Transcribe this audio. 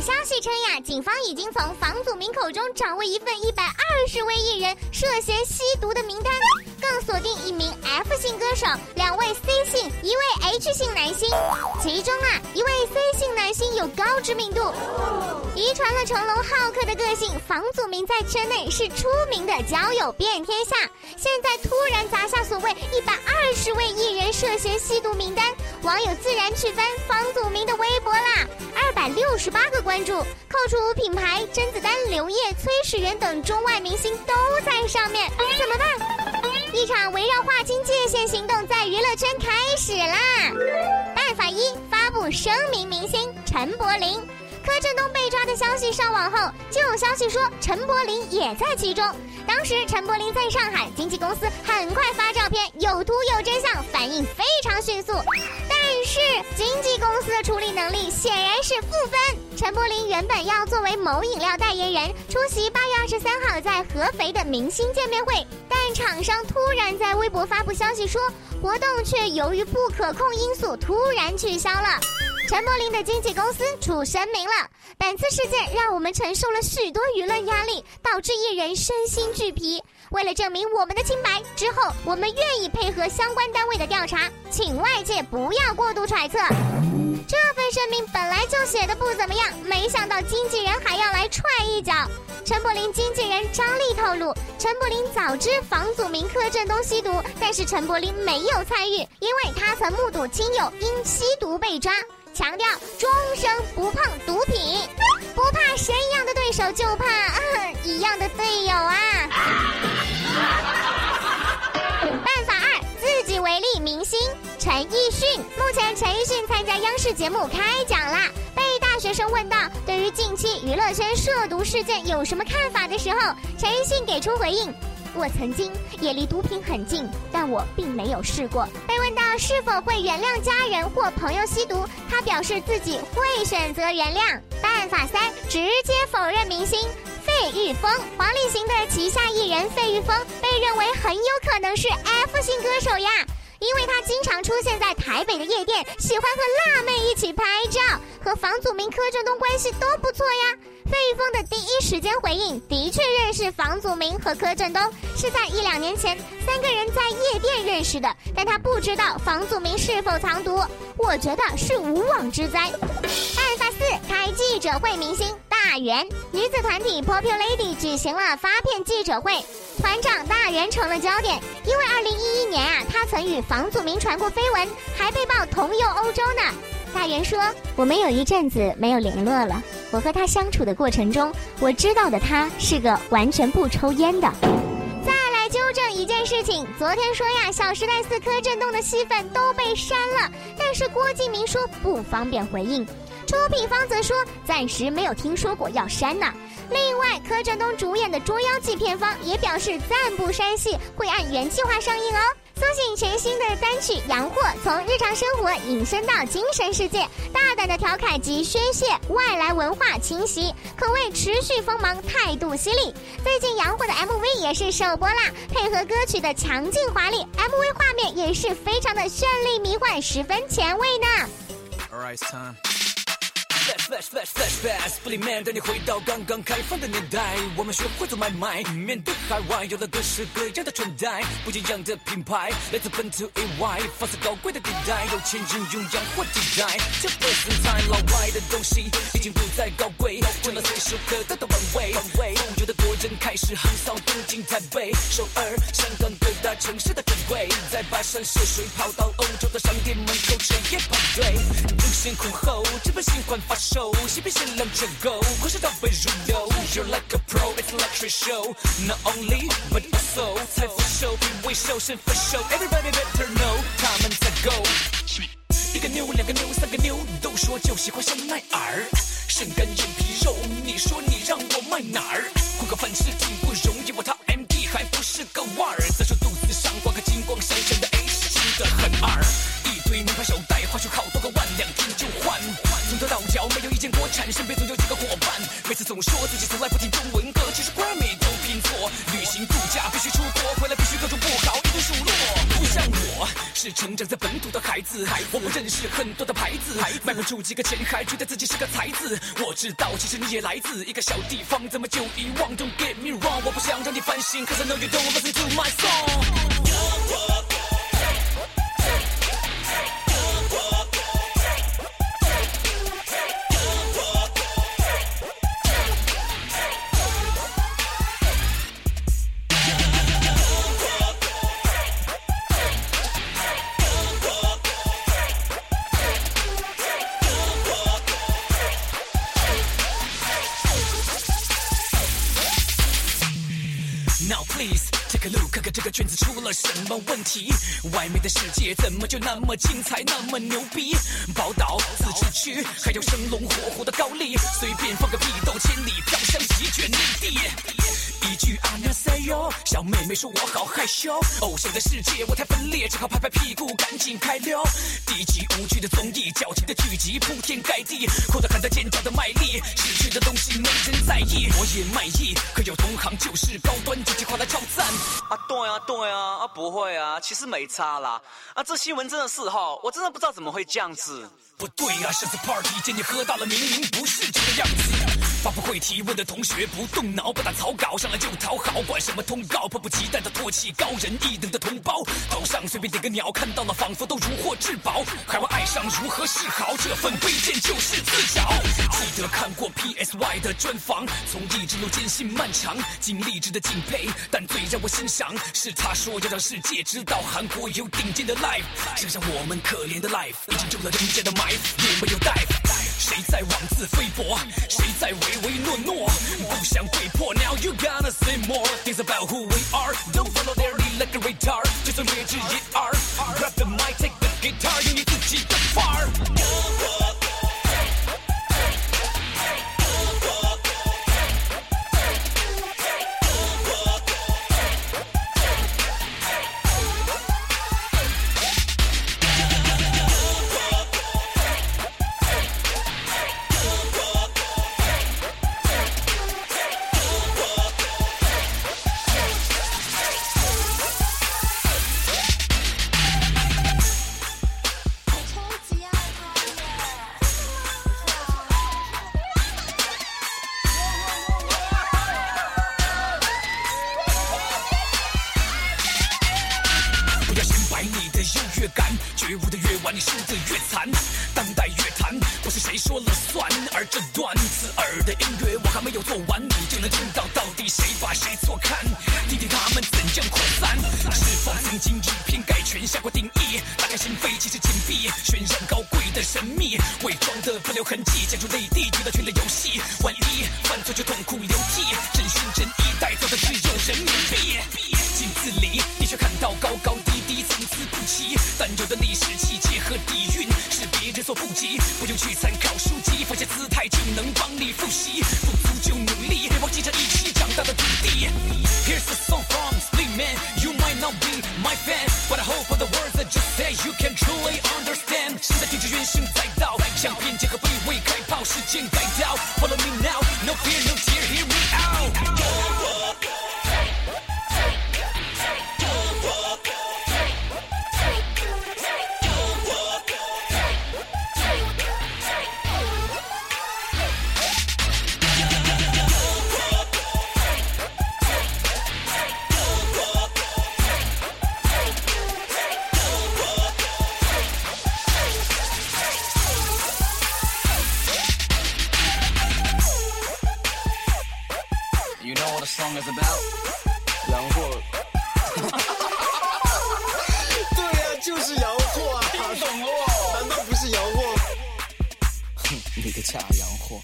消息称呀，警方已经从房祖名口中掌握一份一百二十位艺人涉嫌吸毒的名单，更锁定一名 F 姓歌手、两位 C 姓、一位 H 姓男星。其中啊，一位 C 姓男星有高知名度，遗传了成龙好客的个性。房祖名在圈内是出名的交友遍天下，现在突然砸下所谓一百二十位艺人涉嫌吸毒名单，网友自然去翻房祖名的微博啦。百六十八个关注，扣除品牌甄子丹、刘烨、崔始源等中外明星都在上面，怎么办？一场围绕划清界限行动在娱乐圈开始啦！办法一：发布声明，明星陈柏霖、柯震东被抓的消息上网后，就有消息说陈柏霖也在其中。当时陈柏霖在上海，经纪公司很快发照片，有图有真相，反应非常迅速。是经纪公司的处理能力显然是负分。陈柏霖原本要作为某饮料代言人出席八月二十三号在合肥的明星见面会，但厂商突然在微博发布消息说，活动却由于不可控因素突然取消了。陈柏霖的经纪公司出声明了，本次事件让我们承受了许多舆论压力，导致艺人身心俱疲。为了证明我们的清白，之后我们愿意配合相关单位的调查，请外界不要过度揣测。这份声明本来就写的不怎么样，没想到经纪人还要来踹一脚。陈柏霖经纪人张丽透露，陈柏霖早知房祖名、柯震东吸毒，但是陈柏霖没有参与，因为他曾目睹亲友因吸毒被抓，强调终生不碰毒品，不怕神一样的对手，就怕一样的队友啊。陈奕迅参加央视节目开讲啦，被大学生问到对于近期娱乐圈涉毒事件有什么看法的时候，陈奕迅给出回应：我曾经也离毒品很近，但我并没有试过。被问到是否会原谅家人或朋友吸毒，他表示自己会选择原谅。办法三：直接否认明星费玉峰，黄立行的旗下艺人费玉峰被认为很有可能是 F 型歌手呀。因为他经常出现在台北的夜店，喜欢和辣妹一起拍照，和房祖名、柯震东关系都不错呀。费玉峰的第一时间回应，的确认识房祖名和柯震东，是在一两年前三个人在夜店认识的，但他不知道房祖名是否藏毒。我觉得是无妄之灾。案发四开记者会，明星大圆女子团体 Popular Lady 举行了发片记者会。团长大人成了焦点，因为二零一，曾与房祖名传过绯闻，还被曝同游欧洲呢。大人说：“我们有一阵子没有联络了。我和他相处的过程中，我知道的他是个完全不抽烟的。”再来纠正一件事情，昨天说呀，《小时代四》柯震东的戏份都被删了，但是郭敬明说不方便回应，出品方则说暂时没有听说过要删呢。另外，柯震东主演的《捉妖记》片方也表示暂不删戏，会按原计划上映哦。苏醒全新的单曲《洋货》，从日常生活引申到精神世界，大胆的调侃及宣泄外来文化侵袭，可谓持续锋芒，态度犀利。最近《洋货》的 MV 也是首播啦，配合歌曲的强劲华丽，MV 画面也是非常的绚丽迷幻，十分前卫呢。Flash flash flash flash，不里面带你回到刚刚开放的年代，我们学会做买卖，面对海外有了各式各样的穿戴，不一样的品牌，来自本土 AY，放肆高贵的地带，有钱人用洋货替代，这不是在老外的东西已经不再高贵，成了随手可得的玩味。开始横扫东京、台北、首尔、香港各大城市的专柜，在跋山涉水跑到欧洲的商店门口彻夜排队，争先恐后，这本新款发售。嬉皮限量抢购，快上倒背如流。You're like a pro, it's luxury show. Not only, but also 财富秀、品味秀、身份秀。Everybody better know，他们在 go。一个妞，两个妞，三个妞，都说就喜欢香奈儿。身干眼皮肉，你说你让我卖哪儿？混个饭吃挺不容易，我掏 MD 还不是个腕儿。再说肚子上挂个金光闪闪的 H，真的很二。一堆名牌手袋，花出好多个万，两天就换。从头到脚没有一件国产，身边总有几个伙伴。每次总说自己从来不听中成长在本土的孩子，我不认识很多的牌子，卖不出几个钱，还觉得自己是个才子。我知道，其实你也来自一个小地方，怎么就遗忘？Don't get me wrong，我不想让你烦心，Cause I know you don't listen to my song。Now please take a look，看看这个圈子出了什么问题？外面的世界怎么就那么精彩，那么牛逼？宝岛自治区还有生龙活虎的高丽，随便放个屁都千里飘香席卷内地。一句阿那塞哟，小妹妹说我好害羞。偶像的世界我太分裂，只好拍拍屁股赶紧开溜。低级无趣的综艺，矫情的剧集铺天盖地，哭得喊得尖叫的卖力，失去的东西没人在意，我也卖艺，可有同行就是高端，这句话来超赞。啊，对啊，对啊，啊不会啊，其实没差啦。啊，这新闻真的是哈，我真的不知道怎么会这样子。不对啊，上次 party 见你喝大了，明明不是这个样子。发布会提问的同学不动脑，不打草稿，上来就讨好，管什么通告，迫不及待的唾弃高人一等的同胞。头上随便点个鸟，看到了仿佛都如获至宝，还会爱上如何是好？这份卑贱就是自找。记得看过 PSY 的专访，从艺之路艰辛漫长，经历值得敬佩，但最让我欣赏是他说要让世界知道韩国有顶尖的 life，想想我们可怜的 life，已经中了人家的埋伏，也没有 dive。谁在妄自菲薄？谁在唯 唯诺诺？不想被迫。Now you gotta say more things about who we are. Don't follow their lead like a retard. 就算劣质也 R。Grab the mic, take the guitar，用你自己的范儿。 越敢，觉悟的越晚，你输的越惨。当代乐坛不是谁说了算，而这段刺耳的音乐我还没有做完，你就能听到到底谁把谁错看，听听他们怎样扩散。是否曾经以偏概全下过定义？打开心扉，其实紧闭，渲染高贵的神秘，伪装的不留痕迹，参差不齐，但有的历史气节和底蕴是别人所不及，不用去参考书籍，放下姿态就能帮你复习，不足就努力，别忘记这一起长大的土地。Here's a song from Split Man, you might not be my fan, but I hope for the words I just say you can truly understand。现在听着原声载道，向偏见和卑微开炮，时间改掉。Follow me now, no fear, no You know what the song is about？洋货。对呀、就是洋货啊！懂了难道不是洋货？哼，你个假洋货！